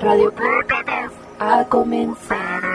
Radio Clópatas ha comenzado.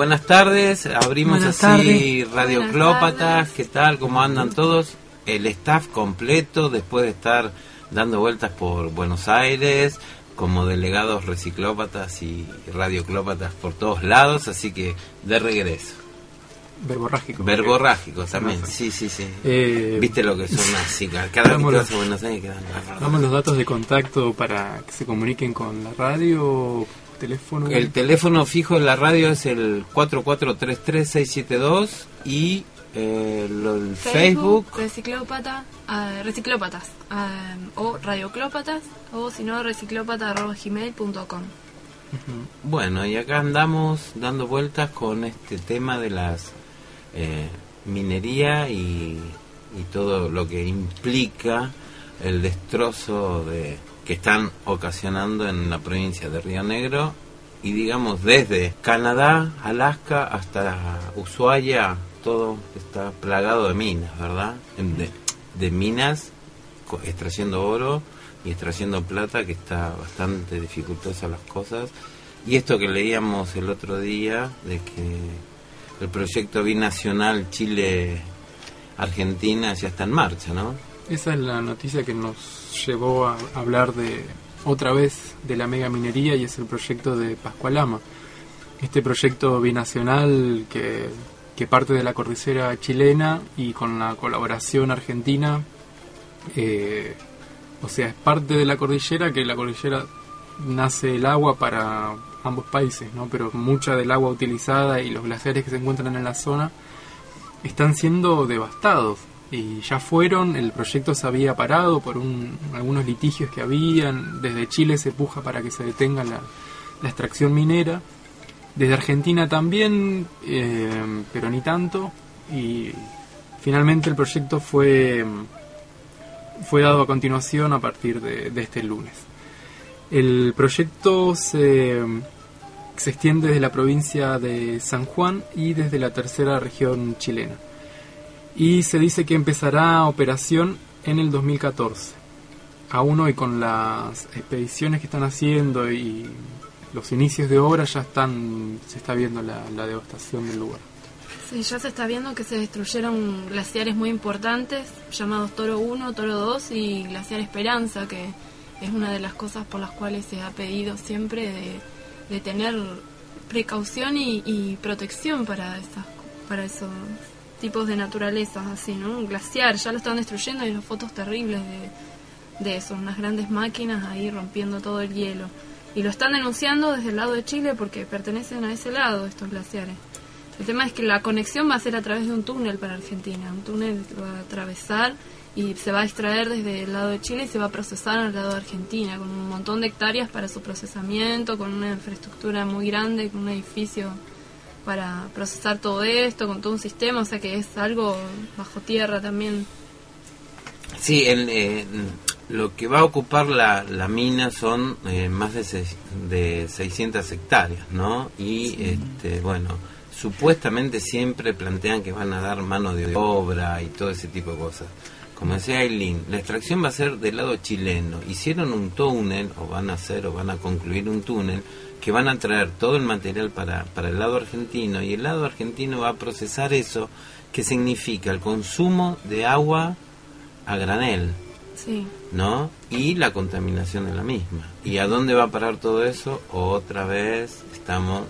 Buenas tardes. Abrimos Buenas así tardes. Radio Buenas Clópatas. ¿Qué tal? ¿Cómo andan todos? El staff completo después de estar dando vueltas por Buenos Aires como delegados reciclópatas y radioclópatas por todos lados, así que de regreso. verborrágico. Verborrágicos también, sí, sí, sí. Eh, Viste lo que son así, cada vez los- vas a Buenos Aires quedan... Damos los datos de contacto para que se comuniquen con la radio, teléfono. El teléfono fijo de la radio es el 4433-672 y eh, lo- el Facebook, Reciclópata, ah, Reciclópatas ah, o Radioclópatas o si no reciclópata.gmail.com. Bueno, y acá andamos dando vueltas con este tema de las eh, minería y, y todo lo que implica el destrozo de que están ocasionando en la provincia de Río Negro y digamos desde Canadá, Alaska hasta Ushuaia, todo está plagado de minas, ¿verdad? De, minas extrayendo oro y extrayendo plata, que está bastante dificultosa las cosas. Y esto que leíamos el otro día, de que el proyecto binacional Chile-Argentina ya está en marcha, ¿no? Esa es la noticia que nos llevó a hablar de otra vez de la mega minería y es el proyecto de Pascualama. Este proyecto binacional que, que parte de la cordillera chilena y con la colaboración argentina, eh, o sea, es parte de la cordillera que la cordillera nace el agua para ambos países, ¿no? Pero mucha del agua utilizada y los glaciares que se encuentran en la zona están siendo devastados y ya fueron, el proyecto se había parado por un- algunos litigios que habían, desde Chile se puja para que se detenga la, extracción minera, desde Argentina también, eh, pero ni tanto, y finalmente el proyecto fue, fue dado a continuación a partir de, de este lunes. El proyecto se, se extiende desde la provincia de San Juan y desde la tercera región chilena. Y se dice que empezará operación en el 2014. Aún hoy con las expediciones que están haciendo y los inicios de obra ya están se está viendo la, devastación del lugar. Sí, ya se está viendo que se destruyeron glaciares muy importantes llamados Toro 1, Toro 2 y Glaciar Esperanza, que es una de las cosas por las cuales se ha pedido siempre de, de tener precaución y, y protección para esas, para esos tipos de naturalezas así, ¿no? Un glaciar, ya lo están destruyendo y las fotos terribles de, de eso, unas grandes máquinas ahí rompiendo todo el hielo. Y lo están denunciando desde el lado de Chile porque pertenecen a ese lado estos glaciares. El tema es que la conexión va a ser a través de un túnel para Argentina, un túnel que va a atravesar y se va a extraer desde el lado de Chile y se va a procesar al lado de Argentina, con un montón de hectáreas para su procesamiento, con una infraestructura muy grande, con un edificio para procesar todo esto, con todo un sistema, o sea que es algo bajo tierra también. Sí, el, eh, lo que va a ocupar la, la mina son eh, más de, seis- de 600 hectáreas, ¿no? Y, este, bueno, supuestamente siempre plantean que van a dar mano de obra y todo ese tipo de cosas. Como decía Aileen, la extracción va a ser del lado chileno. Hicieron un túnel, o van a hacer, o van a concluir un túnel, que van a traer todo el material para, para el lado argentino, y el lado argentino va a procesar eso, que significa el consumo de agua a granel, Sí, ¿no? Y la contaminación de la misma. ¿Y a dónde va a parar todo eso? Otra vez estamos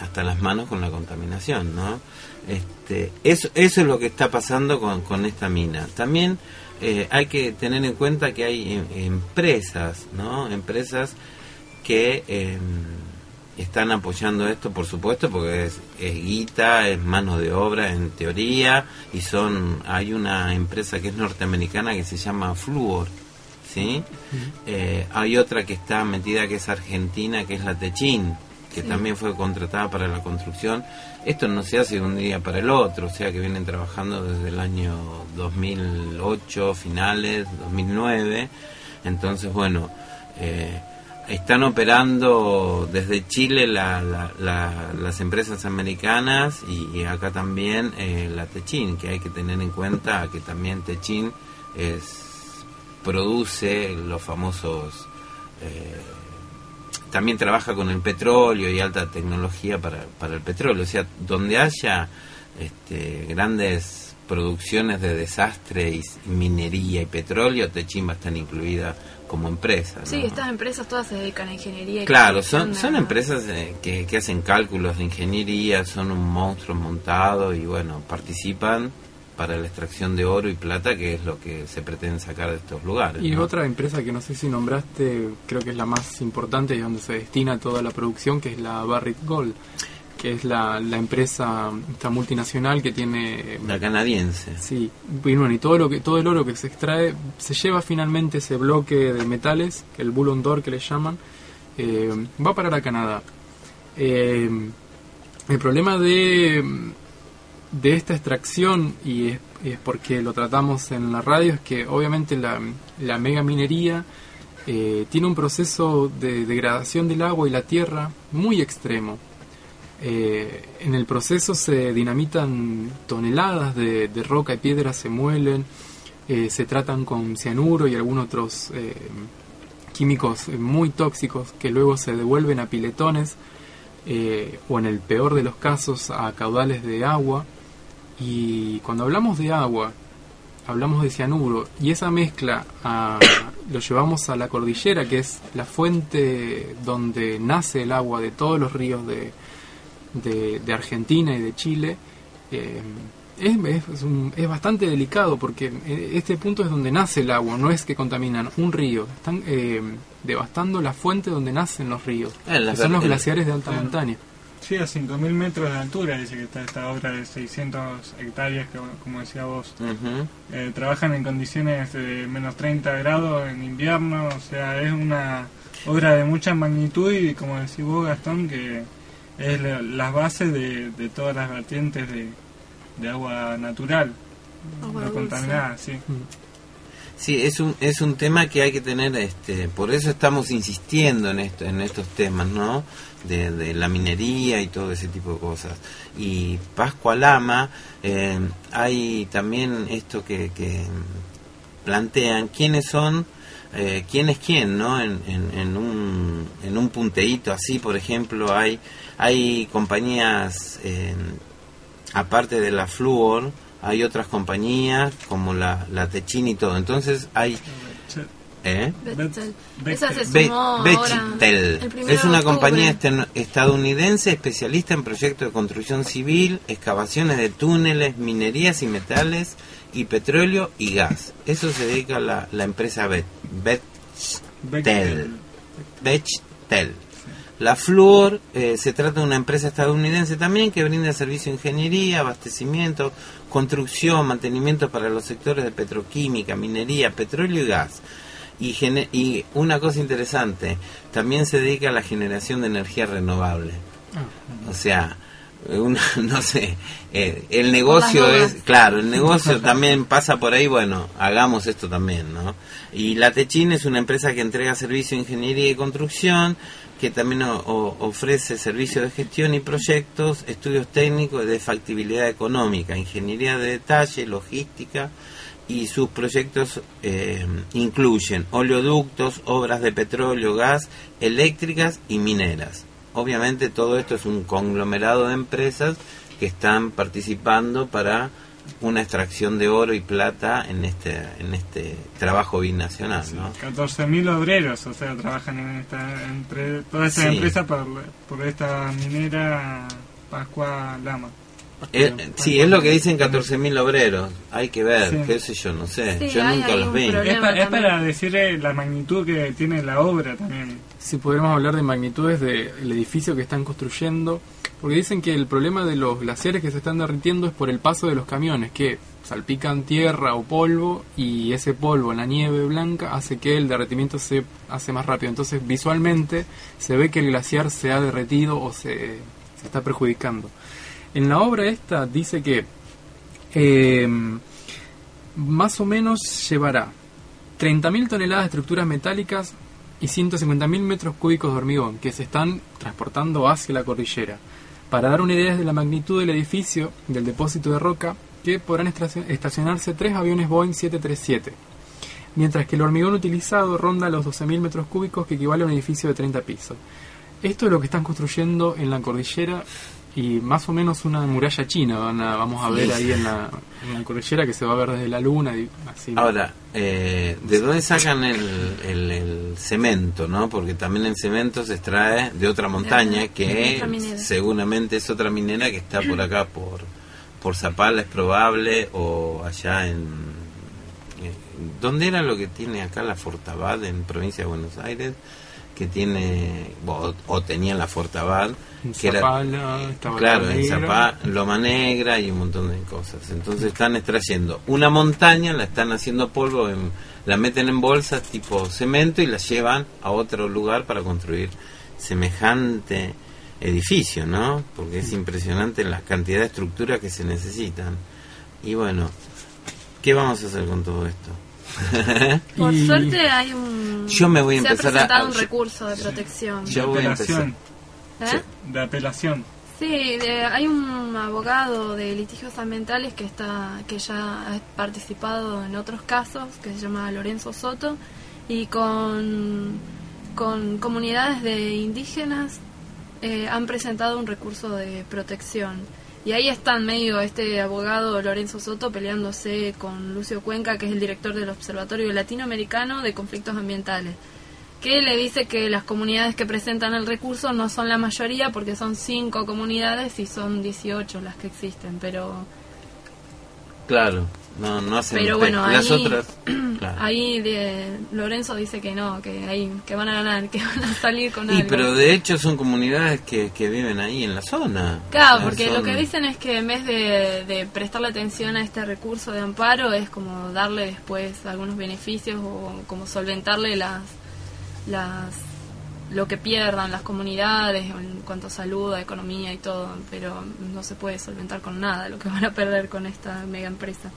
hasta las manos con la contaminación, ¿no? Este, eso, eso es lo que está pasando con, con esta mina. También eh, hay que tener en cuenta que hay em- empresas, ¿no? Empresas que eh, están apoyando esto, por supuesto, porque es, es guita, es mano de obra en teoría, y son hay una empresa que es norteamericana que se llama Fluor, ¿sí? Eh, hay otra que está metida que es argentina, que es la Techin, que Sí. también fue contratada para la construcción. Esto no se hace de un día para el otro, o sea que vienen trabajando desde el año 2008, finales, 2009. Entonces, bueno, eh, están operando desde Chile la- la- la- las empresas americanas y, y acá también eh, la Techin, que hay que tener en cuenta que también Techin es produce los famosos eh, también trabaja con el petróleo y alta tecnología para, para el petróleo. O sea, donde haya este, grandes producciones de desastre y s- minería y petróleo, Techin va a estar incluida como empresa. ¿no? Sí, estas empresas todas se dedican a ingeniería. y Claro, son, de- son empresas eh, que, que hacen cálculos de ingeniería, son un monstruo montado y bueno, participan para la extracción de oro y plata, que es lo que se pretende sacar de estos lugares. Y ¿no? otra empresa que no sé si nombraste, creo que es la más importante y donde se destina toda la producción, que es la Barrick Gold, que es la, la empresa esta multinacional que tiene La canadiense. Sí, y bueno, y todo lo que todo el oro que se extrae se lleva finalmente ese bloque de metales, el Bullion d'Or que le llaman, eh, va a parar a Canadá. Eh, el problema de, de esta extracción, y es, es porque lo tratamos en la radio, es que obviamente la, la mega minería eh, tiene un proceso de degradación del agua y la tierra muy extremo. Eh, en el proceso se dinamitan toneladas de, roca y piedra, se muelen, eh, se tratan con cianuro y algunos otros eh, químicos muy tóxicos que luego se devuelven a piletones o en el peor de los casos a caudales de agua. Y cuando hablamos de agua, hablamos de cianuro y esa mezcla ah, lo llevamos a la cordillera, que es la fuente donde nace el agua de todos los ríos de, de, de Argentina y de Chile, eh, es, es, un- es bastante delicado porque eh, este punto es donde nace el agua, no es que contaminan un río, están eh, devastando la fuente donde nacen los ríos, la que son los glaciares de alta Claro. montaña. Sí, a 5.000 metros de altura dice que está esta obra de 600 hectáreas que, como decía vos, eh, trabajan en condiciones de menos 30 grados en invierno, o sea, es una obra de mucha magnitud y como decís vos, Gastón, que es la- las bases de, de todas las vertientes de, de agua natural, Agua no dulce. contaminada, sí. Sí, es un, es un tema que hay que tener, este, por eso estamos insistiendo en esto, en estos temas, ¿no? De, de la minería y todo ese tipo de cosas. Y Pascua Lama, eh, hay también esto que, que plantean, quiénes son, eh, quién es quién, ¿no? En, en, en un, en un punteíto así, por ejemplo, hay, hay compañías, eh, aparte de la Fluor, hay otras compañías como la, la Techin y todo. Entonces hay... ¿eh? Bechtel. Be- Esa se Be- sumó ahora. Bechtel el primero es una compañía estadounidense especialista en proyectos de construcción civil, excavaciones de túneles, minerías y metales y petróleo y gas. Eso se dedica a la, la empresa Bechtel. Bechtel. La Fluor eh, se trata de una empresa estadounidense también que brinda servicio de ingeniería, abastecimiento, construcción, mantenimiento para los sectores de petroquímica, minería, petróleo y gas. Y, y una cosa interesante, también se dedica a la generación de energía renovable. O sea, una, no sé, eh, el negocio es, claro, el negocio también pasa por ahí, bueno, hagamos esto también, ¿no? Y la Techin es una empresa que entrega servicio de ingeniería y construcción, que también o- ofrece servicios de gestión y proyectos, estudios técnicos de factibilidad económica, ingeniería de detalle, logística, y sus proyectos eh, incluyen oleoductos, obras de petróleo, gas, eléctricas y mineras. Obviamente todo esto es un conglomerado de empresas que están participando para una extracción de oro y plata en este en este trabajo binacional, ¿no? 14.000 obreros, o sea, trabajan en esta, entre toda esta Sí. empresa por, por esta minera Pascua Lama. Eh, sí, es lo que dicen 14.000 obreros. Hay que ver, Sí. qué sé yo, no sé. Sí, yo hay nunca los vi. Es, pa- es para decirle la magnitud que tiene la obra también. Si podremos hablar de magnitudes del edificio que están construyendo, porque dicen que el problema de los glaciares que se están derritiendo es por el paso de los camiones, que salpican tierra o polvo y ese polvo, la nieve blanca, hace que el derretimiento se hace más rápido. Entonces visualmente se ve que el glaciar se ha derretido o se, se está perjudicando. En la obra esta dice que eh, más o menos llevará 30.000 toneladas de estructuras metálicas y 150.000 metros cúbicos de hormigón que se están transportando hacia la cordillera. Para dar una idea de la magnitud del edificio del depósito de roca, que podrán estaci- estacionarse tres aviones Boeing 737, mientras que el hormigón utilizado ronda los 12.000 metros cúbicos, que equivale a un edificio de 30 pisos. Esto es lo que están construyendo en la cordillera y más o menos una muralla china van a- vamos a ver ahí en la, en la cordillera que se va a ver desde la luna. y así. Ahora, eh, ¿de dónde sacan el, el- el cemento, no? Porque también el cemento se extrae de otra montaña que seguramente es otra minera que está por acá, por, por Zapala, es probable, o allá en... eh, ¿Dónde era lo que tiene acá la Fortabad en provincia de Buenos Aires? Que tiene, o, o tenía la Fortabad, En que era Zapala, estaba Claro, la en. Zapá, Loma Negra y un montón de cosas. Entonces están extrayendo una montaña, la están haciendo polvo, en- la meten en bolsas tipo cemento y la llevan a otro lugar para construir semejante edificio, ¿no? Porque es impresionante la cantidad de estructuras que se necesitan. Y bueno, ¿qué vamos a hacer con todo esto? Por Y- suerte hay un... Yo me voy a se empezar a- ha presentado un recurso de protección. Yo voy a empezar. apelación. ¿Eh? De apelación. Sí, de- hay un abogado de litigios ambientales que está que ya ha participado en otros casos que se llama Lorenzo Soto y con con comunidades de indígenas eh, han presentado un recurso de protección y ahí está en medio este abogado Lorenzo Soto peleándose con Lucio Cuenca que es el director del Observatorio Latinoamericano de Conflictos Ambientales que le dice que las comunidades que presentan el recurso no son la mayoría porque son cinco comunidades y son 18 las que existen, pero Claro, no, no hacen pero pe- bueno, las ahí, otras. claro. ahí de Lorenzo dice que no, que ahí que van a ganar, que van a salir con Y algo. pero de hecho son comunidades que, que viven ahí en la zona. Claro, porque lo que dicen es que en vez de, de prestarle atención a este recurso de amparo es como darle después algunos beneficios o como solventarle las las lo que pierdan las comunidades en cuanto a salud, a economía y todo, pero no se puede solventar con nada lo que van a perder con esta mega empresa.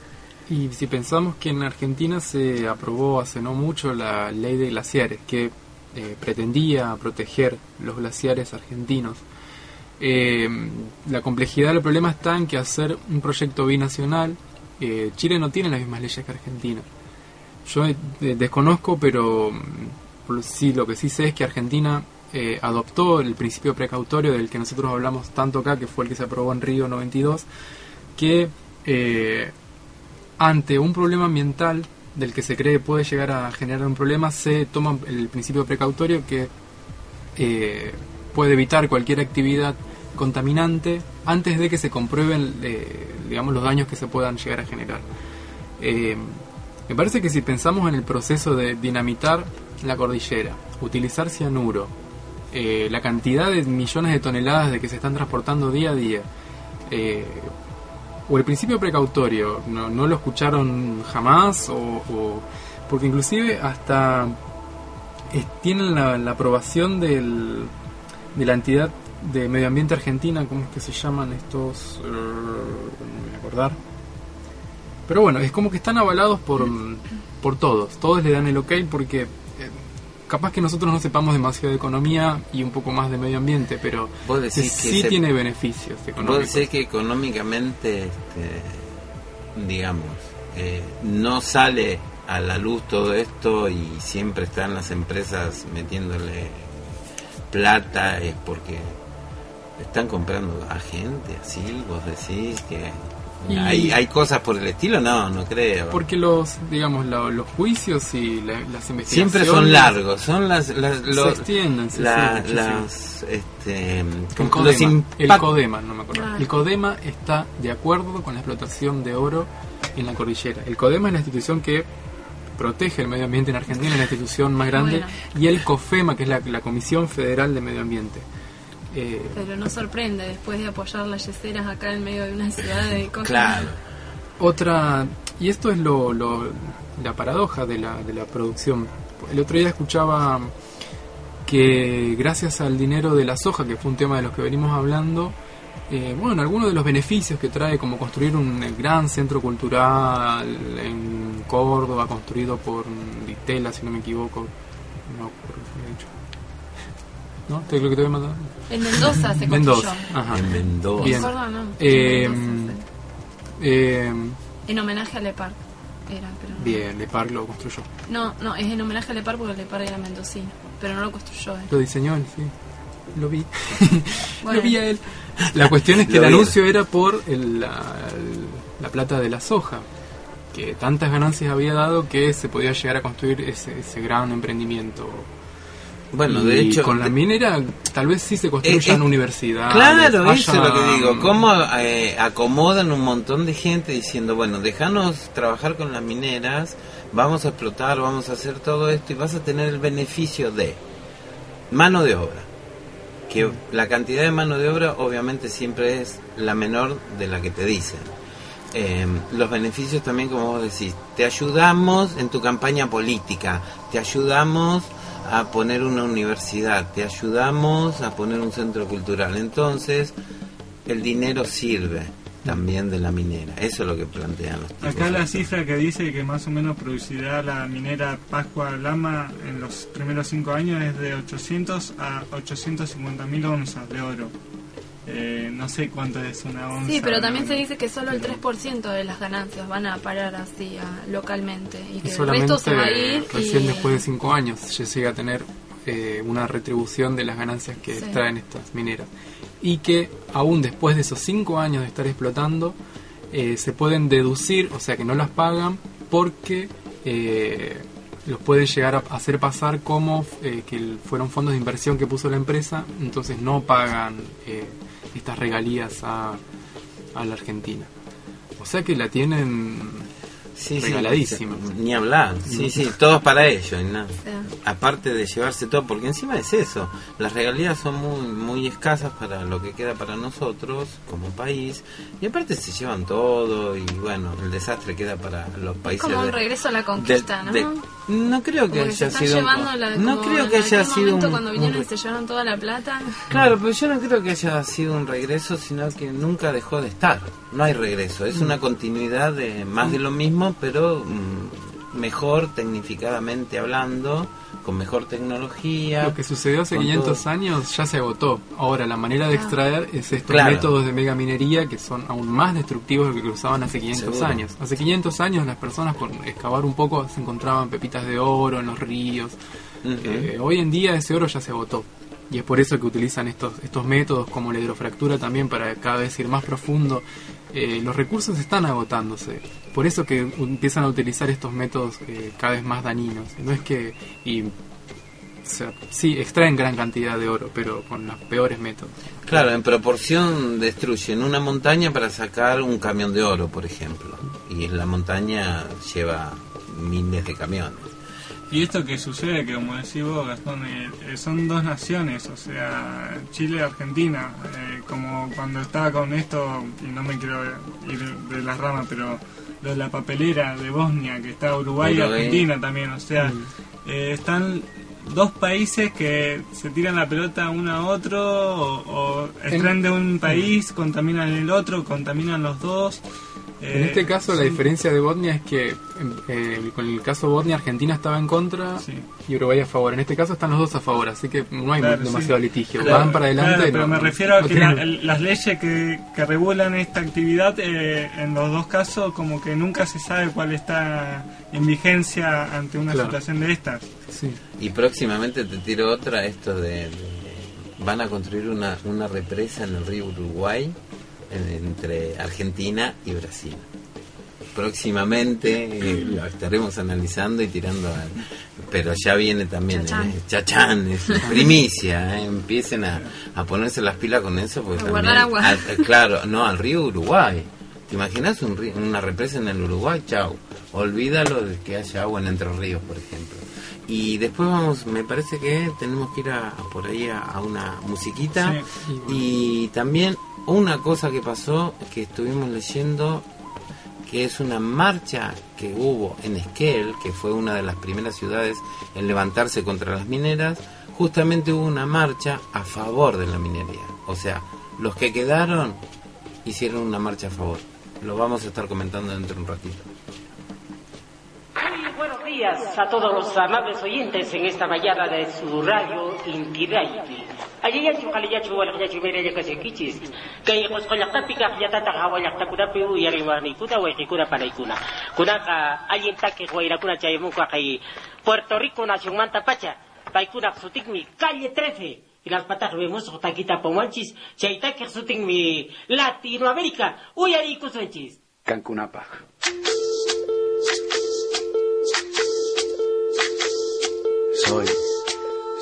Y si pensamos que en Argentina se aprobó hace no mucho la ley de glaciares, que eh, pretendía proteger los glaciares argentinos, eh, la complejidad del problema está en que hacer un proyecto binacional, eh, Chile no tiene las mismas leyes que Argentina. Yo desconozco, pero mm, sí, lo que sí sé es que Argentina eh, adoptó el principio precautorio del que nosotros hablamos tanto acá, que fue el que se aprobó en Río 92, que eh, ante un problema ambiental del que se cree puede llegar a generar un problema, se toma el principio precautorio que eh, puede evitar cualquier actividad contaminante antes de que se comprueben eh, digamos los daños que se puedan llegar a generar. Eh, me parece que si pensamos en el proceso de dinamitar la cordillera, utilizar cianuro, la cantidad de millones de toneladas de que se están transportando día a día, o el principio precautorio, no, no lo escucharon jamás, o, o- porque inclusive hasta eh, tienen la, aprobación del, de la entidad de medio ambiente argentina, ¿cómo es que se llaman estos? Eh, no me voy a acordar. Pero bueno, es como que están avalados por, por todos, todos le dan el ok porque capaz que nosotros no sepamos demasiado de economía y un poco más de medio ambiente, pero Vos decís que sí se- tiene beneficios Vos económicos. decís que económicamente, este, digamos, eh, no sale a la luz todo esto y siempre están las empresas metiéndole plata, es porque están comprando a gente así, vos decís que Y- ¿Hay, ¿Hay cosas por el estilo? No, no creo. Porque los, digamos, lo- los juicios y la- las investigaciones... Siempre son largos, son las, las, Se los- extienden, sí, la- sí, muchísimo. las, este, El los Codema, el impact- Codema, no me acuerdo. Claro. El Codema está de acuerdo con la explotación de oro en la cordillera. El Codema es la institución que protege el medio ambiente en Argentina, es la institución más grande. Bueno. Y el COFEMA, que es la, la Comisión Federal de Medio Ambiente. Eh, Pero no sorprende después de apoyar las yeseras acá en medio de una ciudad de cosas. Claro. Otra, y esto es lo, lo- la paradoja de la, de la producción. El otro día escuchaba que gracias al dinero de la soja, que fue un tema de los que venimos hablando, eh, bueno, algunos de los beneficios que trae, como construir un gran centro cultural en Córdoba, construido por Ditela, si no me equivoco, no recuerdo ¿No? ¿Te creo que te voy a mandar? En Mendoza se construyó. Mendoza. Ajá. En Mendoza. Bien. No. Eh, En Mendoza, Eh, sí. En homenaje a Lepar. Era, pero no. bien, Lepar lo construyó. No, no, es en homenaje a Lepar porque Lepar era mendocino. Pero no lo construyó él. Lo diseñó él, sí. Lo vi. Bueno. Lo vi a él. La cuestión es que Lo el anuncio era por el- la, la plata de la soja, que tantas ganancias había dado que se podía llegar a construir ese, ese gran emprendimiento. Bueno, Y de hecho, con la minera tal vez sí se construyan Eh, eh, universidades. Claro, eso es lo que digo. ¿Cómo eh, acomodan un montón de gente diciendo, bueno, déjanos trabajar con las mineras, vamos a explotar, vamos a hacer todo esto y vas a tener el beneficio de mano de obra? Que la cantidad de mano de obra obviamente siempre es la menor de la que te dicen. Eh, los beneficios también, como vos decís, te ayudamos en tu campaña política, te ayudamos a poner una universidad, te ayudamos a poner un centro cultural. Entonces, el dinero sirve también de la minera. Eso es lo que plantean los tipos. Acá la cifra que dice que más o menos producirá la minera Pascua Lama en los primeros cinco años es de 800 a 850 mil onzas de oro. Eh, no sé cuánto es una onza. Sí, pero también no- se dice que solo el 3% de las ganancias van a parar así a- localmente y que Y el solamente resto se va a ir recién y- después de cinco años se llega a tener eh, una retribución de las ganancias que Sí. extraen estas mineras. Y que aún después de esos cinco años de estar explotando, eh, se pueden deducir, o sea que no las pagan porque eh, los pueden llegar a hacer pasar como eh, que fueron fondos de inversión que puso la empresa, entonces no pagan eh, estas regalías a, a la Argentina. O sea que la tienen Sí, sí, regaladísima. ni hablar. Sí, sí, todos para ello. y nada. O sea, Aparte de llevarse todo, porque encima es eso. Las regalías son muy, muy escasas para lo que queda para nosotros como país. Y aparte se llevan todo y bueno, el desastre queda para los países. como un regreso a la de- conquista, ¿no? de- no creo que haya sido. la, no creo que haya sido momento un- cuando vinieron y se llevaron toda la plata. Claro, pero yo no creo que haya sido un regreso, sino que nunca dejó de estar. No hay regreso, es una continuidad de más de lo mismo, pero mm, mejor tecnificadamente hablando, con mejor tecnología. Lo que sucedió hace con 500 todo. años ya se agotó. Ahora, la manera de Ah. extraer es estos Claro. métodos de megaminería que son aún más destructivos de lo que usaban hace 500 Seguro. años. Hace 500 años las personas por excavar un poco se encontraban pepitas de oro en los ríos. Eh, hoy en día ese oro ya se agotó. Y es por eso que utilizan estos, estos métodos como la hidrofractura también para cada vez ir más profundo. Eh, los recursos están agotándose. Por eso que empiezan a utilizar estos métodos eh, cada vez más dañinos. No es que... Y, o sea, sí, extraen gran cantidad de oro, pero con los peores métodos. Claro, en proporción destruyen una montaña para sacar un camión de oro, por ejemplo. Y la montaña lleva miles de camiones. Y esto que sucede, que como decís vos, Gastón, eh, eh, son dos naciones, o sea, Chile y Argentina. eh, como cuando estaba con esto, y no me quiero ir de las ramas, pero lo de la papelera de Bosnia, que está Uruguay y. Argentina también, o sea, Mm. eh, están dos países que se tiran la pelota uno a otro, o, o extraen de un país, contaminan el otro, contaminan los dos. En Eh, este caso la diferencia de Bosnia es que eh, con el caso Bosnia Argentina estaba en contra Sí. y Uruguay a favor. En este caso están los dos a favor, así que no hay Claro, demasiado sí. litigio. Claro, Van para adelante. claro, pero no- me refiero a no que la- las leyes que, que regulan esta actividad eh, en los dos casos como que nunca se sabe cuál está en vigencia ante una Claro. situación de estas. sí. Y próximamente te tiro otra, esto de... de- van a construir una, una represa en el río Uruguay entre Argentina y Brasil. Próximamente eh, lo estaremos analizando y tirando al... Pero ya viene también Chachán. eh, Chachán, es primicia, eh, empiecen a, a ponerse las pilas con eso. Porque A también- guardar agua. al- eh, claro, no, al río Uruguay. ¿Te imaginas un río- una represa en el Uruguay? Chau. Olvídalo de que haya agua en Entre Ríos, por ejemplo. Y después vamos, me parece que tenemos que ir a, a por ahí a, a una musiquita. Sí. Y también una cosa que pasó, que estuvimos leyendo, que es una marcha que hubo en Esquel, que fue una de las primeras ciudades en levantarse contra las mineras, justamente hubo una marcha a favor de la minería. O sea, los que quedaron hicieron una marcha a favor. Lo vamos a estar comentando dentro de un ratito. Buenos días a todos los amables oyentes en esta mañana de su radio Radio. Ayayachu kaliyachu walakayachu mereya kasikichis. Kay qosqollaqtapiqa qillatata qhawallaqtakunapi uyariwarniykuna wayqikuna panaykuna. Kunaqa allintaki wayrakuna chayamunqa kay Puerto Rico nacionmanta pacha. Paykuna sutikmi calle 13. Y las patas vemos taquita pomanchis. Chaytaki sutikmi Latinoamérica. Uyarikusunchis. Cancunapa. Soy,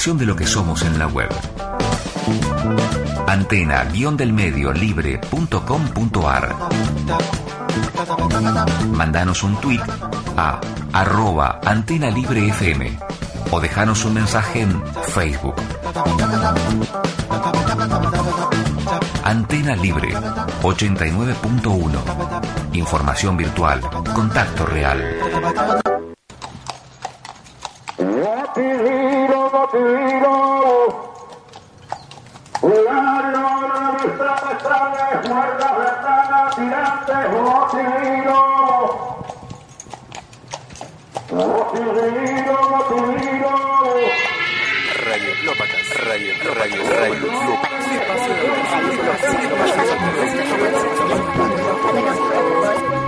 De lo que somos en la web. Antena-del-medio libre.com.ar Mandanos un tweet a arroba antena libre FM o dejanos un mensaje en Facebook. Antena Libre 89.1 Información virtual, contacto real. Radio Lópatas, Radio, Radio, Radio Bueno,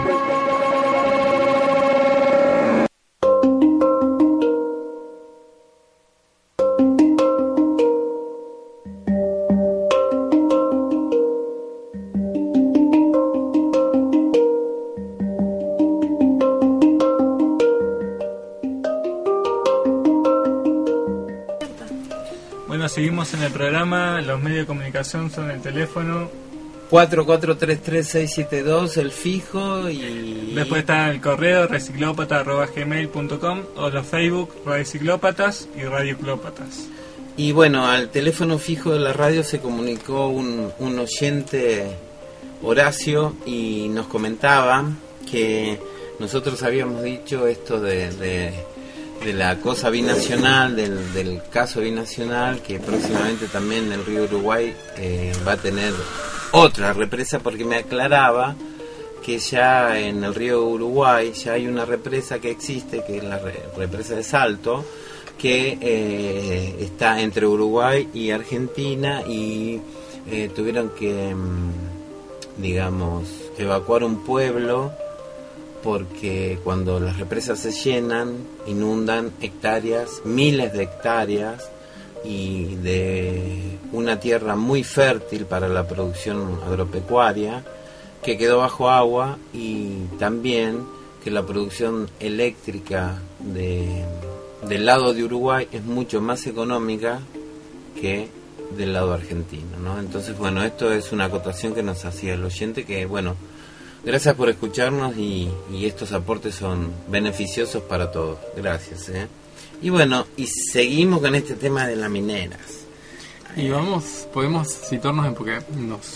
programa. Los medios de comunicación son el teléfono. 4433672, el fijo y... Después está el correo reciclópata.gmail.com o los Facebook Reciclópatas y Radio Clópatas. Y bueno, al teléfono fijo de la radio se comunicó un, un oyente, Horacio, y nos comentaba que nosotros habíamos dicho esto de, de, de la cosa binacional, del, del caso binacional, que próximamente también el río Uruguay eh, va a tener otra represa, porque me aclaraba que ya en el río Uruguay ya hay una represa que existe, que es la re- represa de Salto, que eh, está entre Uruguay y Argentina y eh, tuvieron que, mm, digamos, evacuar un pueblo porque cuando las represas se llenan, inundan hectáreas, miles de hectáreas y de una tierra muy fértil para la producción agropecuaria que quedó bajo agua y también que la producción eléctrica de, del lado de Uruguay es mucho más económica que del lado argentino, ¿no? Entonces, bueno, esto es una acotación que nos hacía el oyente que, bueno, gracias por escucharnos y, y estos aportes son beneficiosos para todos. Gracias, ¿eh? Y bueno, y seguimos con este tema de las mineras. Y vamos, podemos situarnos en porque nos,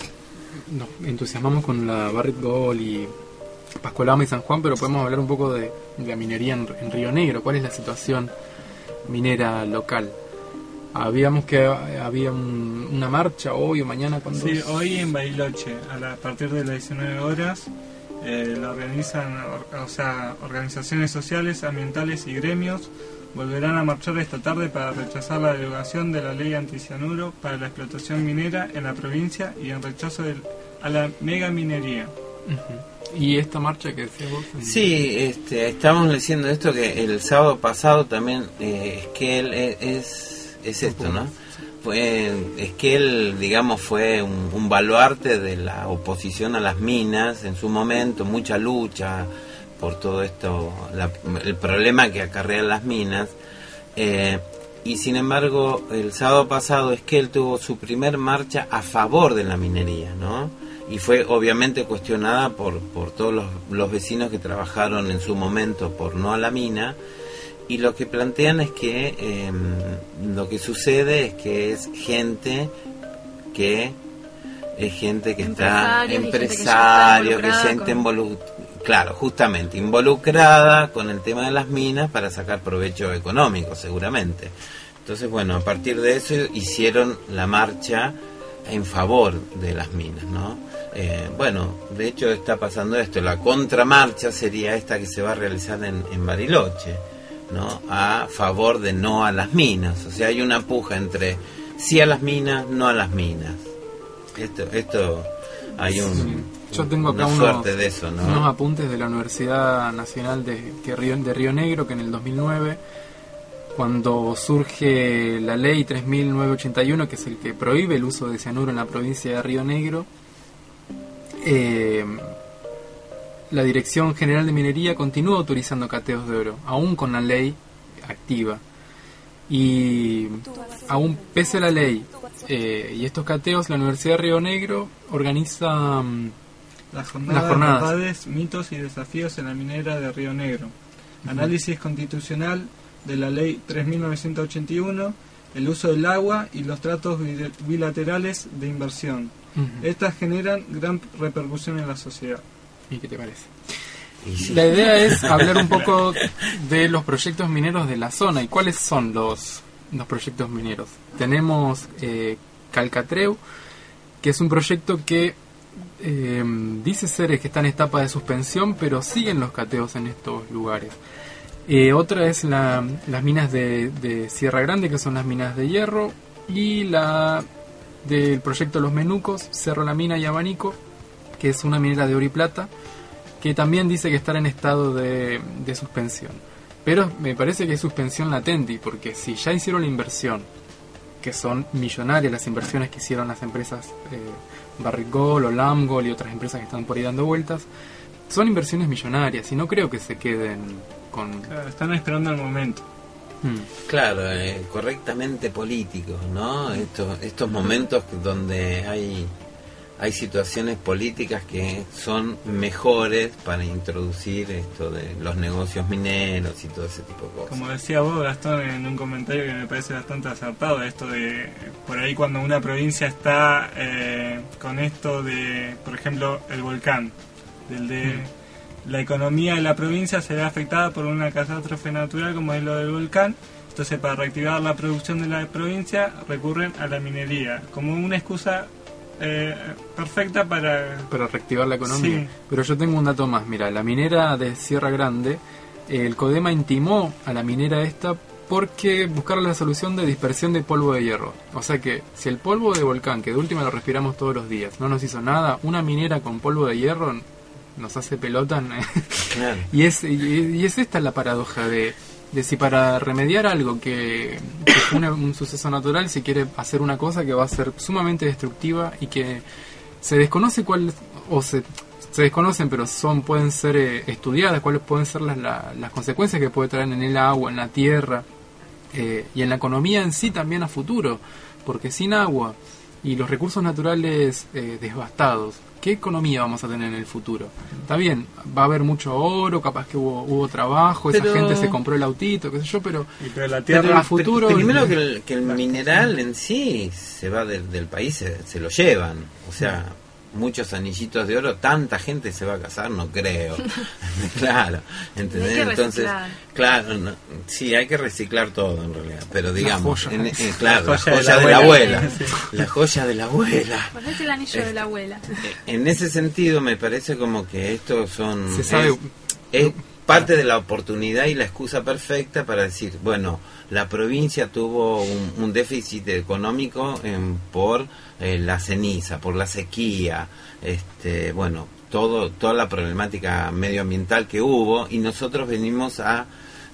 nos entusiasmamos con la Barret Gold y Pascualama y San Juan, pero podemos hablar un poco de, la minería en Río Negro. ¿Cuál es la situación minera local? Habíamos que había un- una marcha hoy o mañana cuando Sí, hoy en Bariloche, a, la- a partir de las 19 horas, eh, la organizan, or- o sea, organizaciones sociales, ambientales y gremios volverán a marchar esta tarde para rechazar la derogación de la ley anticianuro para la explotación minera en la provincia y en rechazo del- a la megaminería. Ujú. y esta marcha que decías vos en- Sí, este, estábamos diciendo esto que el sábado pasado también eh, es que él es, es, es esto, ¿no? Fue, es que él, digamos, fue un, un baluarte de la oposición a las minas en su momento, mucha lucha por todo esto, la- el problema que acarrean las minas. Eh, y sin embargo, el sábado pasado Esquel tuvo su primer marcha a favor de la minería, ¿no? Y fue obviamente cuestionada por, por todos los, los vecinos que trabajaron en su momento por no a la mina. Y lo que plantean es que eh, lo que sucede es que es gente que es gente que está gente que está empresario, que involucrada gente con- claro, justamente involucrada con el tema de las minas para sacar provecho económico, seguramente. Entonces, bueno, a partir de eso hicieron la marcha en favor de las minas, ¿no? Eh, bueno, de hecho está pasando esto. La contramarcha sería esta que se va a realizar en, en Bariloche, ¿no? A favor de no a las minas. O sea, hay una puja entre sí a las minas, no a las minas. Esto, esto hay un, Yo tengo acá una unos, de eso, ¿no? unos apuntes de la Universidad Nacional de, que Río, de Río Negro que en el 2009, cuando surge la ley 3981, que es el que prohíbe el uso de cianuro en la provincia de Río Negro, eh, la Dirección General de Minería continúa autorizando cateos de oro, aún con la ley activa. Y aún pese a la ley eh, y estos cateos, la Universidad de Río Negro organiza mm, Las jornadas, Las jornadas. mitos y desafíos en la minera de Río Negro. Análisis constitucional de la ley 3981, el uso del agua y los tratos bi- bilaterales de inversión. Estas generan gran repercusión en la sociedad. ¿Y qué te parece? La idea es hablar un poco de los proyectos mineros de la zona y cuáles son los, los proyectos mineros. Tenemos eh, Calcatreu, que es un proyecto que eh, dice ser que está en etapa de suspensión, pero siguen los cateos en estos lugares. Eh, otra es la- las minas de, de Sierra Grande, que son las minas de hierro, y la del proyecto Los Menucos, Cerro La Mina y Abanico, que es una minera de oro y plata, que también dice que estará en estado de, de suspensión. Pero me parece que es suspensión latente, porque si ya hicieron la inversión, que son millonarias las inversiones que hicieron las empresas eh, Barricol o Lamgol y otras empresas que están por ahí dando vueltas, son inversiones millonarias y no creo que se queden con... Claro, Están esperando el momento. Hmm. Claro, eh, correctamente políticos, ¿no? Estos, estos momentos donde hay, hay situaciones políticas que son mejores para introducir esto de los negocios mineros y todo ese tipo de cosas. Como decía vos, Gastón, en un comentario que me parece bastante acertado, esto de por ahí cuando una provincia está eh, con esto de, por ejemplo, el volcán, del de la economía de la provincia se ve afectada por una catástrofe natural como es lo del volcán. Entonces, para reactivar la producción de la provincia, recurren a la minería como una excusa eh, perfecta para para reactivar la economía. Sí. Pero yo tengo un dato más. Mira, la minera de Sierra Grande, el CODEMA intimó a la minera esta porque buscar la solución de dispersión de polvo de hierro. O sea que si el polvo de volcán, que de última lo respiramos todos los días, no nos hizo nada, una minera con polvo de hierro nos hace pelota. Y, es, y, y es esta la paradoja de, de si para remediar algo que, que un suceso natural se quiere hacer una cosa que va a ser sumamente destructiva y que se desconoce cuál o se, se desconocen pero son pueden ser eh, estudiadas cuáles pueden ser las, la- las consecuencias que puede traer en el agua en la tierra eh, y en la economía en sí también a futuro porque sin agua y los recursos naturales eh, devastados ¿qué economía vamos a tener en el futuro? Está bien, va a haber mucho oro, capaz que hubo, hubo trabajo, esa Pero- gente se compró el autito, qué sé yo, pero, pero la pero tierra a futuro... Primero que el, que el mineral en sí se va del, del país, se, se lo llevan. O sea, muchos anillitos de oro, tanta gente se va a casar, no creo. claro, ¿entendés? Hay que Entonces, claro, no, sí, hay que reciclar todo en realidad. Pero digamos, joya. en- eh, claro, la joya de joya, la de la abuela. La joya de la abuela. Ponete el anillo de la abuela. En ese sentido me parece como que estos son Se sabe- es, es parte de la oportunidad y la excusa perfecta para decir, bueno, la provincia tuvo un, déficit económico en- por eh, la ceniza, por la sequía, este, bueno, todo toda la problemática medioambiental que hubo y nosotros venimos a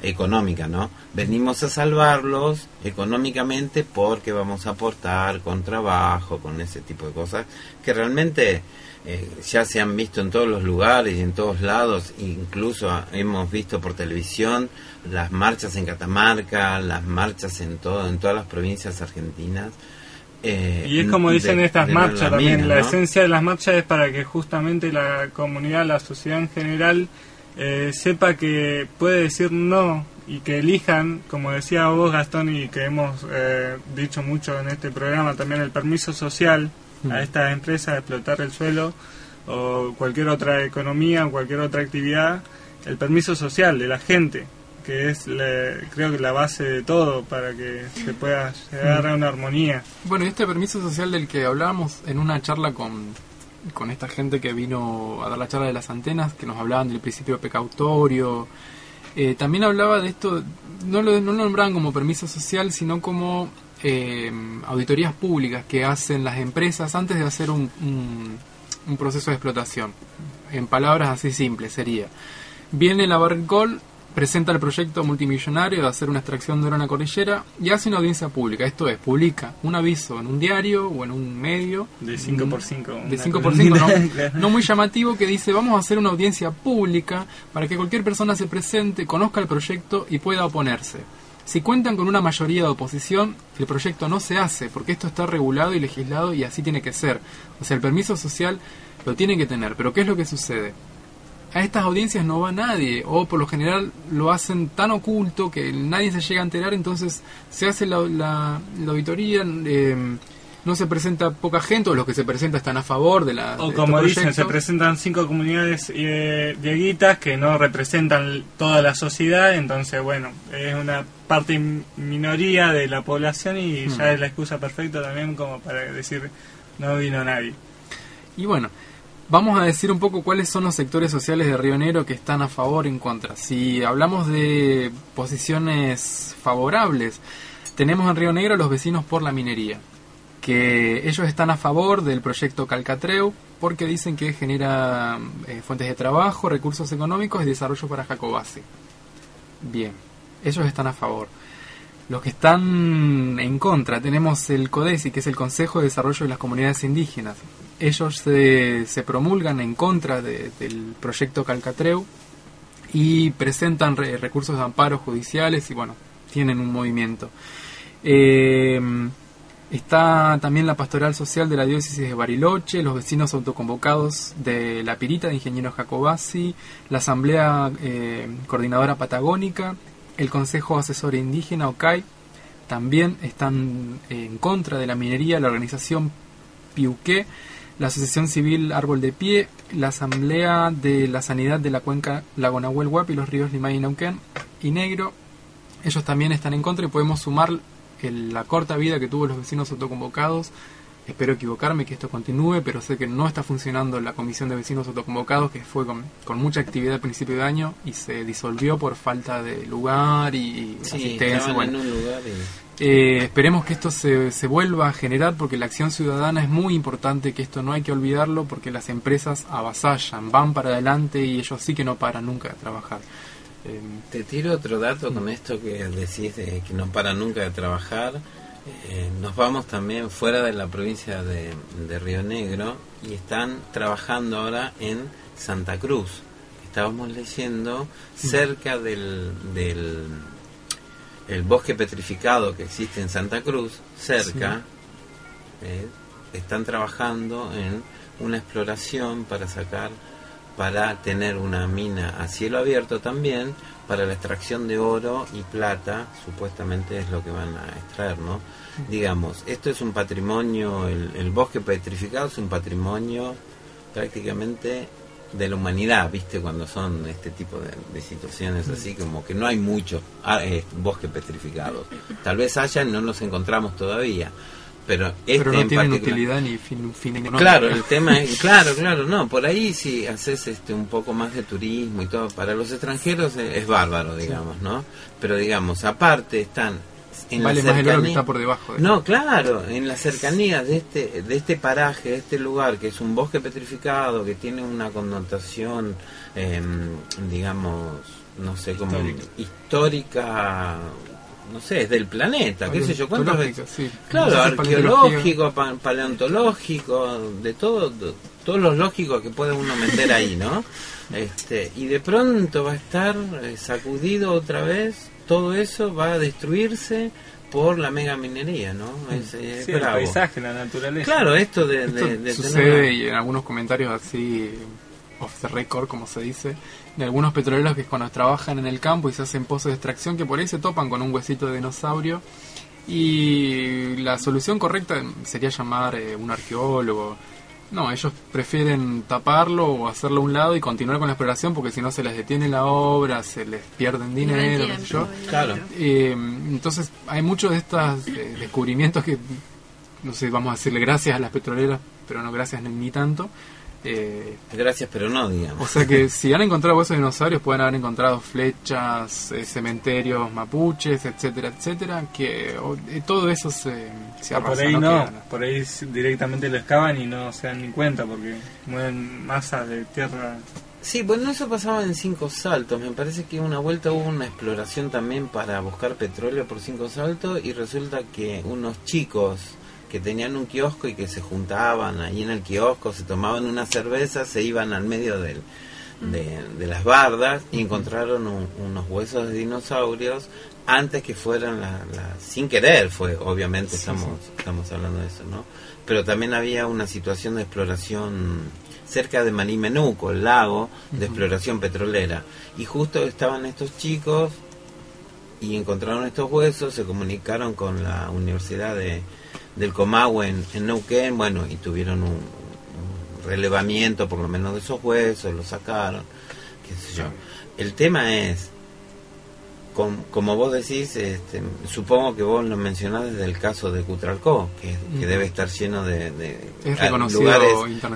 económica, ¿no? Venimos a salvarlos económicamente porque vamos a aportar con trabajo, con ese tipo de cosas que realmente eh, ya se han visto en todos los lugares y en todos lados, incluso hemos visto por televisión las marchas en Catamarca, las marchas en todo, en todas las provincias argentinas. eh, Y es como dicen de- estas de marchas la también, mina, la esencia de las marchas es para que justamente la comunidad, la sociedad en general, eh, sepa que puede decir no y que elijan, como decía vos Gastón y que hemos eh, dicho mucho en este programa, también el permiso social Mm. a estas empresas de explotar el suelo o cualquier otra economía o cualquier otra actividad, el permiso social de la gente que es la- creo que la base de todo para que se pueda llegar a una armonía. Bueno, y este permiso social del que hablábamos en una charla con, con esta gente que vino a dar la charla de las antenas, que nos hablaban del principio precautorio, eh, también hablaba de esto, no lo, no nombraban como permiso social, sino como eh, auditorías públicas que hacen las empresas antes de hacer un, proceso de explotación. En palabras así simples sería, viene la Barricol, presenta el proyecto multimillonario de hacer una extracción de la cordillera y hace una audiencia pública. Esto es, publica un aviso en un diario o en un medio. De 5 por 5 De 5 por 5, no, no muy llamativo, que dice vamos a hacer una audiencia pública para que cualquier persona se presente, conozca el proyecto y pueda oponerse. Si cuentan con una mayoría de oposición, el proyecto no se hace, porque esto está regulado y legislado y así tiene que ser. O sea, el permiso social lo tienen que tener. Pero ¿qué es lo que sucede? A estas audiencias no va nadie, o por lo general lo hacen tan oculto que nadie se llega a enterar, entonces se hace la, la- la auditoría, eh, no se presenta poca gente, o los que se presentan están a favor de la... O de como este dicen, se presentan cinco comunidades eh, dieguitas que no representan toda la sociedad, entonces bueno, es una parte in- minoría de la población y Hmm. ya es la excusa perfecta también como para decir no vino nadie. Y bueno, vamos a decir un poco cuáles son los sectores sociales de Río Negro que están a favor o en contra. Si hablamos de posiciones favorables, tenemos en Río Negro los vecinos por la minería, que ellos están a favor del proyecto Calcatreu porque dicen que genera eh, fuentes de trabajo, recursos económicos y desarrollo para Jacobasi. Bien, ellos están a favor. Los que están en contra, tenemos el CODESI, que es el Consejo de Desarrollo de las Comunidades Indígenas. Ellos se, se promulgan en contra de- del proyecto Calcatreu y presentan re- recursos de amparo judiciales y bueno, tienen un movimiento. Eh, está también la Pastoral Social de la Diócesis de Bariloche, los vecinos autoconvocados de La Pirita de Ingenieros Jacobasi, la Asamblea eh, Coordinadora Patagónica, el Consejo Asesor Indígena OCAI, también están en contra de la minería la organización Piuqué, la Asociación Civil Árbol de Pie, la Asamblea de la Sanidad de la Cuenca Lago Nahuel Huapi, los ríos Limay y Neuquén y Negro. Ellos también están en contra y podemos sumar el- la corta vida que tuvo los vecinos autoconvocados. Espero equivocarme, que esto continúe, pero sé que no está funcionando la comisión de vecinos autoconvocados, que fue con, con mucha actividad al principio de año y se disolvió por falta de lugar y Sí, asistencia. bueno. en un lugar y... Eh, esperemos que esto se, se vuelva a generar porque la acción ciudadana es muy importante, que esto no hay que olvidarlo porque las empresas avasallan, van para adelante y ellos sí que no paran nunca de trabajar. Eh, Te tiro otro dato con esto que decís de que no para nunca de trabajar. Eh, nos vamos también fuera de la provincia de, de Río Negro y están trabajando ahora en Santa Cruz. Estábamos leyendo cerca del, del el bosque petrificado que existe en Santa Cruz, cerca, eh, están trabajando en una exploración para sacar, para tener una mina a cielo abierto también, para la extracción de oro y plata, supuestamente es lo que van a extraer, ¿no? Digamos, esto es un patrimonio, el, el bosque petrificado es un patrimonio prácticamente de la humanidad, ¿viste? Cuando son este tipo de, de situaciones así, como que no hay muchos ah, eh, bosques petrificados. Tal vez haya, no los encontramos todavía. Pero, este pero no en tienen particular- utilidad ni fin, fin económico. Claro, el tema es, claro, claro, no, por ahí si haces este un poco más de turismo y todo, para los extranjeros es, es bárbaro, digamos, ¿no? Pero digamos, aparte están en Vale la más el oro que está por debajo. de- No, claro, en las cercanías de este, de este paraje, de este lugar, que es un bosque petrificado, que tiene una connotación, em, digamos, no sé, como histórica, no sé, es del planeta, qué sé yo, veces. sí. Claro, arqueológico, pa- paleontológico, de todo, de- todos los lógicos que puede uno meter ahí, ¿no? Este, y de pronto va a estar eh, sacudido otra vez, todo eso va a destruirse por la mega minería, ¿no? Es, es Sí, el paisaje, la naturaleza. Claro, esto de, Esto de- de sucede tener- y en algunos comentarios así off the record, como se dice, de algunos petroleros que cuando trabajan en el campo y se hacen pozos de extracción que por ahí se topan con un huesito de dinosaurio y la solución correcta sería llamar eh, un arqueólogo. No, ellos prefieren taparlo o hacerlo a un lado y continuar con la exploración porque si no se les detiene la obra, se les pierden dinero, qué sé yo. Claro. Eh, entonces hay muchos de estos eh, descubrimientos que, no sé, vamos a decirle gracias a las petroleras, pero no gracias ni, ni tanto. Eh, Gracias, pero no, digamos. o sea que si han encontrado huesos de dinosaurios pueden haber encontrado flechas, eh, cementerios mapuches, etcétera, etcétera, que o- eh, todo eso se, se O por arrasa, ahí no por ahí directamente lo excavan y no se dan ni cuenta porque mueven masas de tierra. Sí, bueno, eso pasaba en Cinco Saltos. Me parece que una vuelta hubo una exploración también para buscar petróleo por Cinco Saltos y resulta que unos chicos que tenían un kiosco y que se juntaban ahí en el kiosco, se tomaban una cerveza, se iban al medio del, de, de las bardas y encontraron un- unos huesos de dinosaurios antes que fueran la, la- sin querer fue obviamente estamos estamos hablando de eso no pero también había una situación de exploración cerca de Manimenuco el lago de exploración petrolera. Y justo estaban estos chicos y encontraron estos huesos se comunicaron con la universidad de del Comahue en, en Neuquén bueno y tuvieron un, relevamiento por lo menos de esos huesos los sacaron qué sé yo. El tema es com- como vos decís, este, supongo que vos lo mencionás desde el caso de Cutralcó, que, que debe estar lleno de, de lugares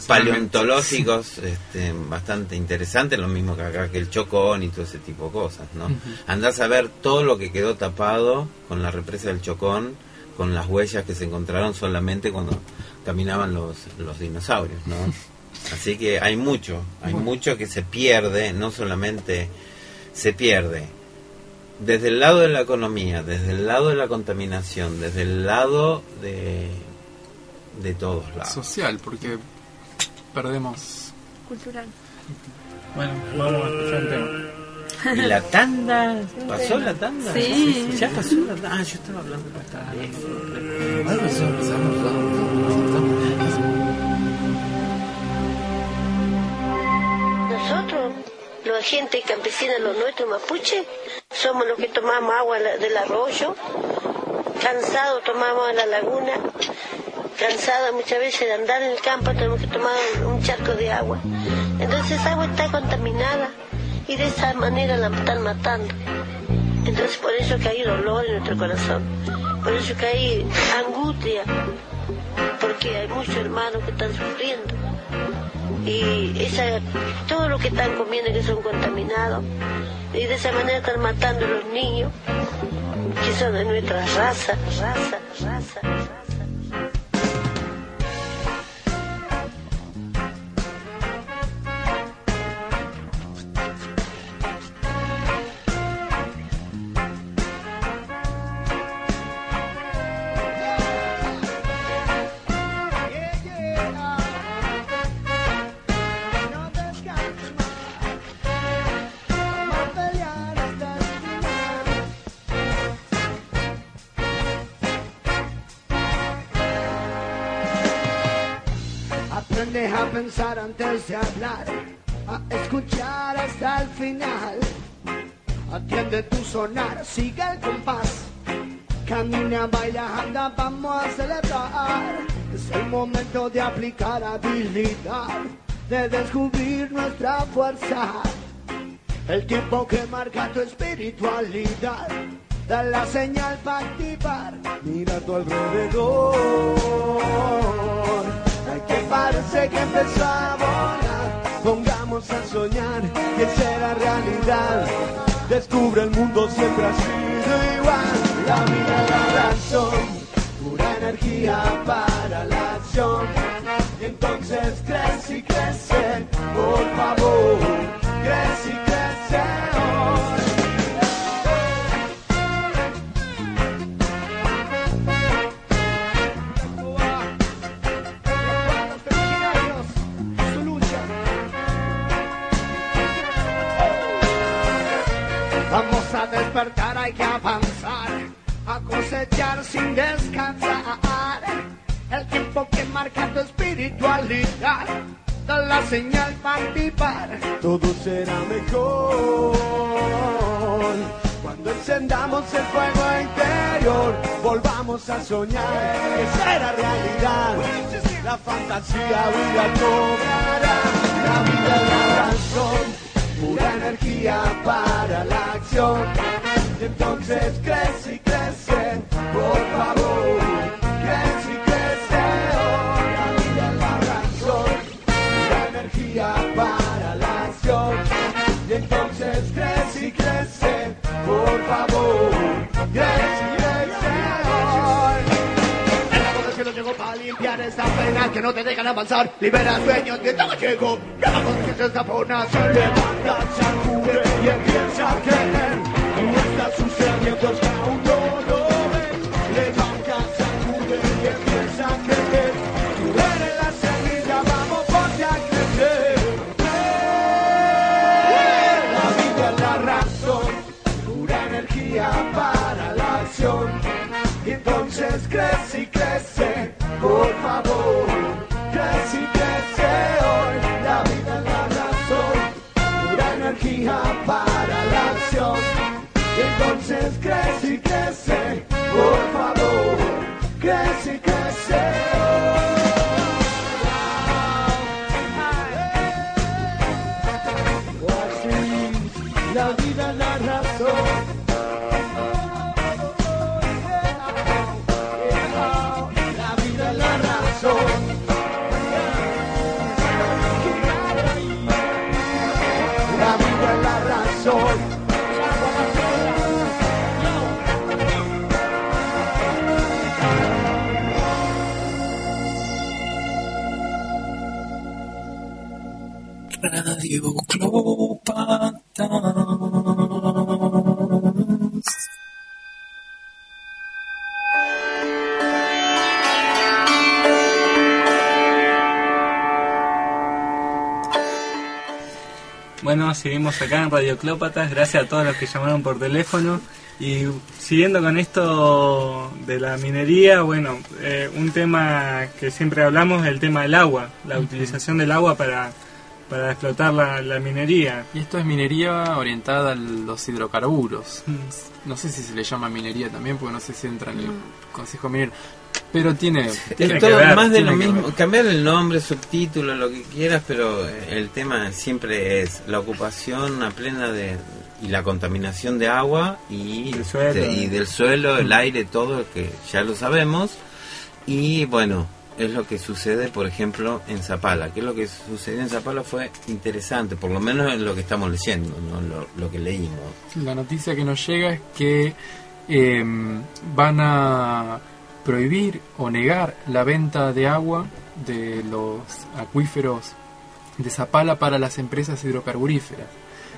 paleontológicos este, bastante interesantes, lo mismo que acá que el Chocón y todo ese tipo de cosas. ¿no? Ujú. Andás a ver todo lo que quedó tapado con la represa del Chocón, con las huellas que se encontraron solamente cuando caminaban los, los dinosaurios. ¿no? Así que hay mucho, hay mucho que se pierde, no solamente se pierde desde el lado de la economía, desde el lado de la contaminación, desde el lado de, de todos lados. social, porque perdemos Cultural. Bueno, vamos a escuchar un tema. ¿Y la tanda? ¿Pasó la tanda? Sí. ¿Ya pasó la tanda? Ah, yo estaba hablando de esta vez. Nosotros, la gente campesina, los nuestros mapuches, somos los que tomamos agua del arroyo, cansados tomamos a la laguna, cansados muchas veces de andar en el campo, tenemos que tomar un charco de agua. Entonces esa agua está contaminada y de esa manera la están matando. Entonces por eso que hay dolor en nuestro corazón, por eso que hay angustia, porque hay muchos hermanos que están sufriendo y esa, todo lo que están comiendo que son contaminados y de esa manera están matando a los niños que son de nuestra raza, raza, raza, raza. Pensar antes de hablar, a escuchar hasta el final. Atiende tu sonar, sigue el compás. Camina, baila, anda, vamos a celebrar. Es el momento de aplicar habilidad, de descubrir nuestra fuerza. El tiempo que marca tu espiritualidad, da la señal para activar. Mira a tu alrededor, que parece que empezó a volar. Pongamos a soñar que será realidad. Descubre el mundo siempre ha sido igual. La vida la razón, pura energía para la acción. Y entonces crece y crece, por favor, crece y crece despertar, hay que avanzar, a cosechar sin descansar. El tiempo que marca tu espiritualidad, da la señal para activar. Todo será mejor. Cuando encendamos el fuego interior, volvamos a soñar que será realidad. La fantasía vida cobrará, la vida la razón pura energía para la acción. Y entonces crece y crece, por favor, crece y crece. hoy. La vida es la razón, pura energía para la acción. Y entonces crece y crece, por favor, crece y crece. hoy. El amor del cielo llegó para limpiar esta pena que no te dejan avanzar. Libera sueños que todo llegó. Que la conciencia está por nacer. Levanta, sacude y empieza a creer. No está sucediendo, es que no lo ves. Levanta, sacude y empieza a creer. Entonces crece y crece, por favor, entonces crece y crece, Bueno, seguimos acá en Radio Clópatas. Gracias a todos los que llamaron por teléfono. Y siguiendo con esto de la minería, bueno, eh, un tema que siempre hablamos es el tema del agua, la utilización del agua para, para explotar la, la minería. Y esto es minería orientada a los hidrocarburos. No sé si se le llama minería también, porque no sé si entra en el Consejo Minero. Pero tiene, tiene Es que todo ver, más de lo mismo, ver. cambiar el nombre, subtítulo, lo que quieras, pero el tema siempre es la ocupación a plena de y la contaminación de agua y, suelo. de- y del suelo, el aire, todo que ya lo sabemos. Y bueno, es lo que sucede, por ejemplo, en Zapala. Que lo que sucedió en Zapala fue interesante, por lo menos en lo que estamos leyendo, no lo, que leímos. La noticia que nos llega es que eh, van a prohibir o negar la venta de agua de los acuíferos de Zapala para las empresas hidrocarburíferas.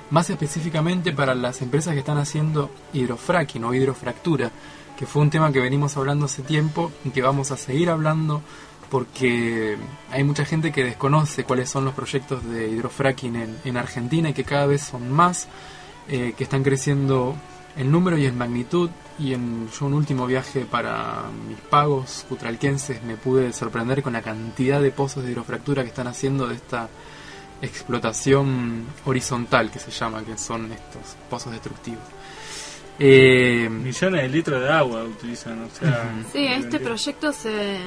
Más específicamente para las empresas que están haciendo hidrofracking o hidrofractura, que fue un tema que venimos hablando hace tiempo y que vamos a seguir hablando porque hay mucha gente que desconoce cuáles son los proyectos de hidrofracking en, en Argentina y que cada vez son más, eh, que están creciendo en número y en magnitud. Y en yo un último viaje para mis pagos cutralquenses me pude sorprender con la cantidad de pozos de hidrofractura que están haciendo de esta explotación horizontal que se llama, que son estos pozos destructivos. Eh, Millones de litros de agua utilizan, o sea... Sí, este proyecto se,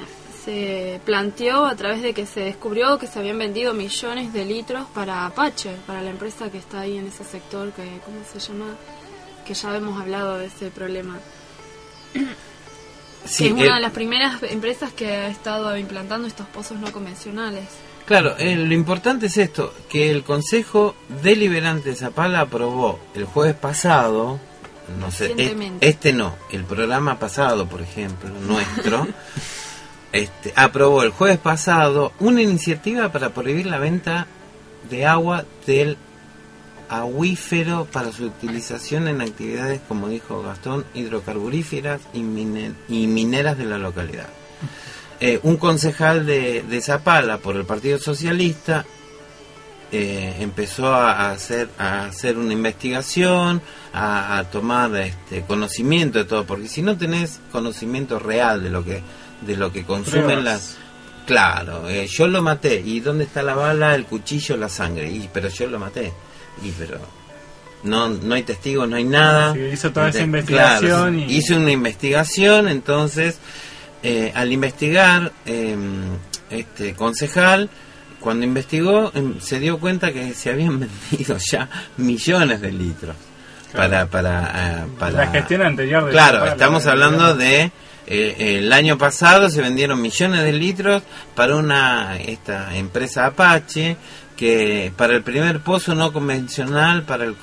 se planteó a través de que se descubrió que se habían vendido millones de litros para Apache, para la empresa que está ahí en ese sector, que ¿cómo se llama? Que ya hemos hablado de ese problema. Sí, es una eh, de las primeras empresas que ha estado implantando estos pozos no convencionales. Claro, eh, lo importante es esto, que el Consejo Deliberante de Zapala aprobó el jueves pasado, no sé, este no, el programa pasado, por ejemplo, nuestro, este, aprobó el jueves pasado una iniciativa para prohibir la venta de agua del acuífero para su utilización en actividades, como dijo Gastón, hidrocarburíferas y, mine- y mineras de la localidad. Eh, un concejal de, de Zapala por el Partido Socialista eh, empezó a a hacer a hacer una investigación, a, a tomar este conocimiento de todo, porque si no tenés conocimiento real de lo que de lo que consumen las claro, eh, yo lo maté. Y dónde está la bala, el cuchillo, la sangre, y pero yo lo maté. Y pero no no hay testigos, no hay nada. Sí, hizo toda esa investigación y- hizo una investigación, entonces eh, al investigar eh, este concejal cuando investigó em, se dio cuenta que se habían vendido ya millones de litros para para eh, para La gestión anterior de claro estamos la- hablando de eh, el año pasado se vendieron millones de litros para una esta empresa Apache que para el primer pozo no convencional para el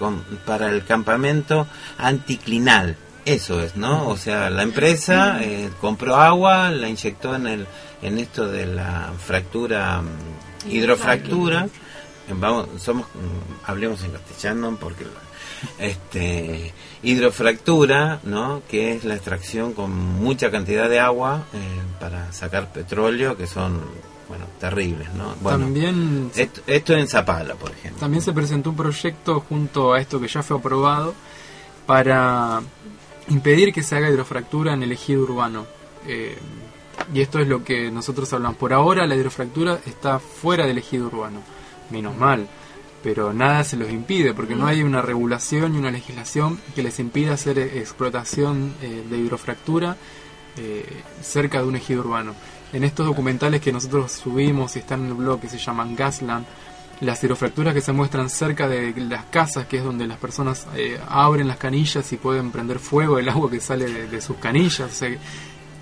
para el campamento anticlinal. Eso es no o sea la empresa eh, compró agua la inyectó en el en esto de la fractura mm, hidrofractura. Eh, vamos somos mm, hablemos en castellano porque este hidrofractura no que es la extracción con mucha cantidad de agua eh, para sacar petróleo que son bueno terribles no bueno También esto en Zapala por ejemplo También se presentó un proyecto junto a esto que ya fue aprobado para impedir que se haga hidrofractura en el ejido urbano. Eh, y esto es lo que nosotros hablamos. Por ahora la hidrofractura está fuera del ejido urbano. Menos mal. Pero nada se los impide porque no hay una regulación y una legislación que les impida hacer eh, explotación eh, de hidrofractura eh, cerca de un ejido urbano. En estos documentales que nosotros subimos y están en el blog que se llaman Gasland, las hidrofracturas que se muestran cerca de las casas, que es donde las personas eh, abren las canillas y pueden prender fuego el agua que sale de, de sus canillas, o sea,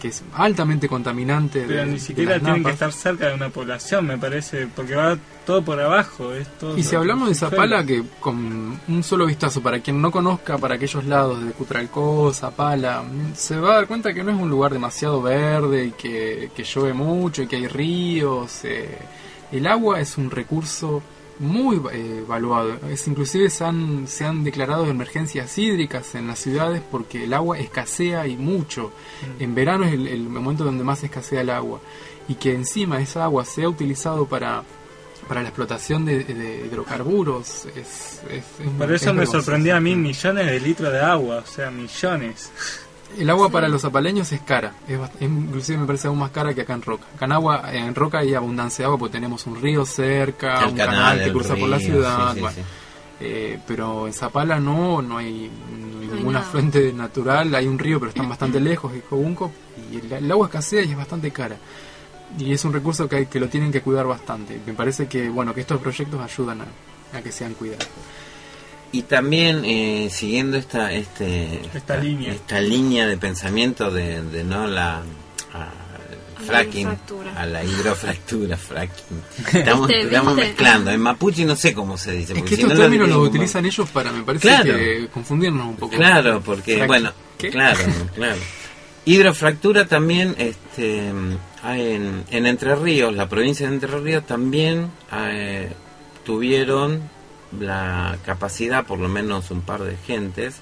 que es altamente contaminante. Pero de- ni siquiera tienen que estar cerca de una población, me parece, porque va todo por abajo. Es todo Y si hablamos de Zapala, que con un solo vistazo, para quien no conozca para aquellos lados de Cutralcó, Zapala, mm, se va a dar cuenta que no es un lugar demasiado verde y que, que llueve mucho y que hay ríos. eh, el agua es un recurso muy eh, evaluado. Es, inclusive se han, se han declarado emergencias hídricas en las ciudades porque el agua escasea y mucho. En verano es el, el momento donde más escasea el agua. Y que encima esa agua sea utilizado para para la explotación de, de hidrocarburos es, es- es- Por es eso me sorprendía a mí millones de litros de agua, o sea, millones. El agua para los zapaleños es cara, es, inclusive me parece aún más cara que acá en Roca. Acá en, agua, en Roca hay abundancia de agua porque tenemos un río cerca, El un canal, canal, que cruza por la ciudad. sí, sí, bueno. sí. Eh, pero en Zapala no, no hay, ninguna fuente natural, hay un río pero están bastante lejos, es Cobunco, y el, el agua escasea y es bastante cara. Y es un recurso que, hay, que lo tienen que cuidar bastante. Me parece que bueno que estos proyectos ayudan a, a que sean cuidados. Y también eh, siguiendo esta este, Esta línea. esta línea de pensamiento de, de no la a- fracking a la hidrofractura fracking estamos, ¿Viste? estamos ¿Viste? mezclando en mapuche no sé cómo se dice Es que si estos no términos los como- utilizan ellos para, me parece Claro. que confundirnos un poco. Claro, porque, Fracking. bueno, ¿Qué? claro, claro. Hidrofractura también, este, hay en, en Entre Ríos, la provincia de Entre Ríos también eh, tuvieron la capacidad, por lo menos un par de gentes,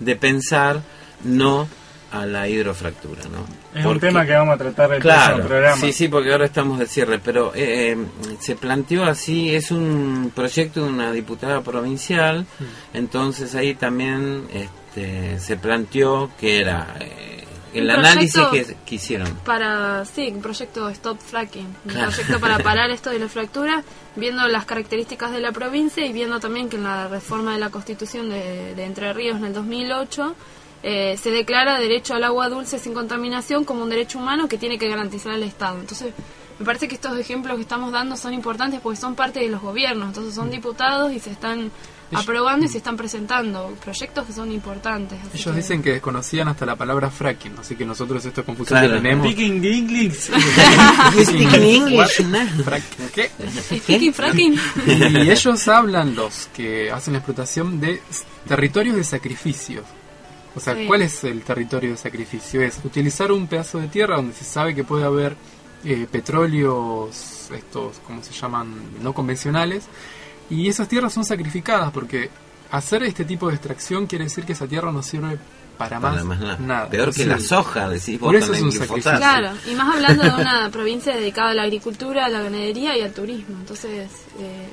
de pensar no a la hidrofractura, ¿no? Es un tema que vamos a tratar el Claro, programa. sí, sí, porque ahora estamos de cierre, pero eh, eh, se planteó así, es un proyecto de una diputada provincial, entonces ahí también este, se planteó que era eh, el análisis que, que hicieron. Para, sí, un proyecto Stop Fracking, un Claro. proyecto para parar esto de la fractura, viendo las características de la provincia y viendo también que en la reforma de la constitución de, de Entre Ríos en el 2008 eh, se declara derecho al agua dulce sin contaminación como un derecho humano que tiene que garantizar el Estado. Entonces, me parece que estos ejemplos que estamos dando son importantes porque son parte de los gobiernos, entonces son diputados y se están aprobando y se están presentando proyectos que son importantes. así Ellos que- dicen que desconocían hasta la palabra fracking, así que nosotros esta confusión Claro. que tenemos. Speaking English. Speaking English, Fracking, ¿qué? Speaking fracking. Y ellos hablan, los que hacen la explotación, de territorios de sacrificio. O sea, Sí. ¿cuál es el territorio de sacrificio? Es utilizar un pedazo de tierra donde se sabe que puede haber eh, petróleos, estos, ¿cómo se llaman? No convencionales, y esas tierras son sacrificadas porque hacer este tipo de extracción quiere decir que esa tierra no sirve para, Para más, más nada. nada. Peor que Sí. la soja, decís vos Por eso es un sacrificio. Claro, y más hablando de una provincia dedicada a la agricultura, a la ganadería y al turismo. Entonces, eh,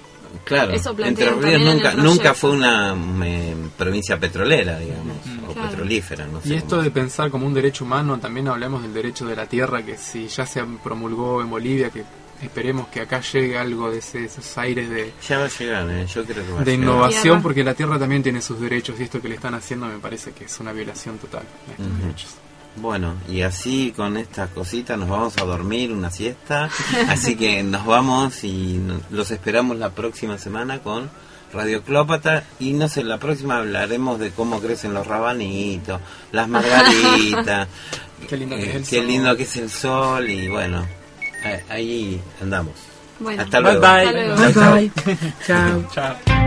Claro, Eso Entre Ríos nunca, nunca fue una eh, provincia petrolera, digamos, o Claro. petrolífera, no sé. Y esto de pensar como un derecho humano, también hablamos del derecho de la tierra, que si ya se promulgó en Bolivia, que esperemos que acá llegue algo de ese- esos aires de, Ya va a llegar, eh, yo creo que va a de innovación, porque la tierra también tiene sus derechos y esto que le están haciendo me parece que es una violación total de estos derechos. Bueno, y así con estas cositas nos vamos a dormir una siesta. Así que nos vamos y los esperamos la próxima semana con Radio Clópata. Y no sé, la próxima hablaremos de cómo crecen los rabanitos, las margaritas. Qué lindo que es el qué sol. lindo que es el sol. Y bueno, ahí andamos. bueno. Hasta Bye, luego. bye. Hasta luego. Chau. Bye. Chao. Chao.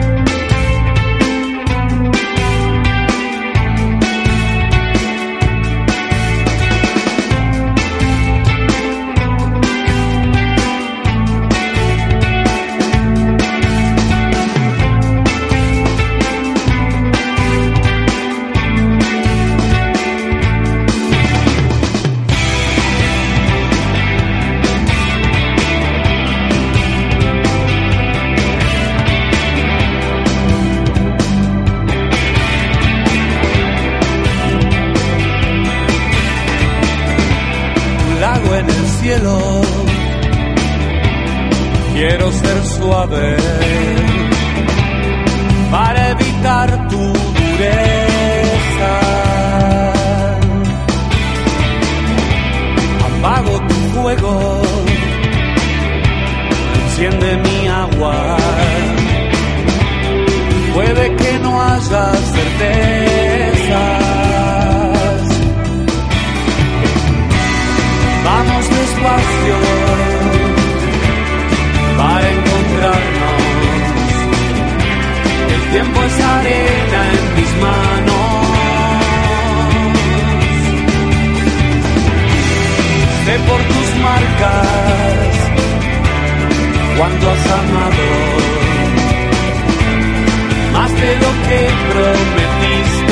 Quiero ser marcas cuánto has amado. Más de lo que prometiste.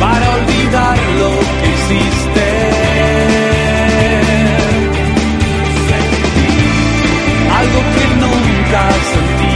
Para olvidar lo que hiciste. algo que nunca sentiste.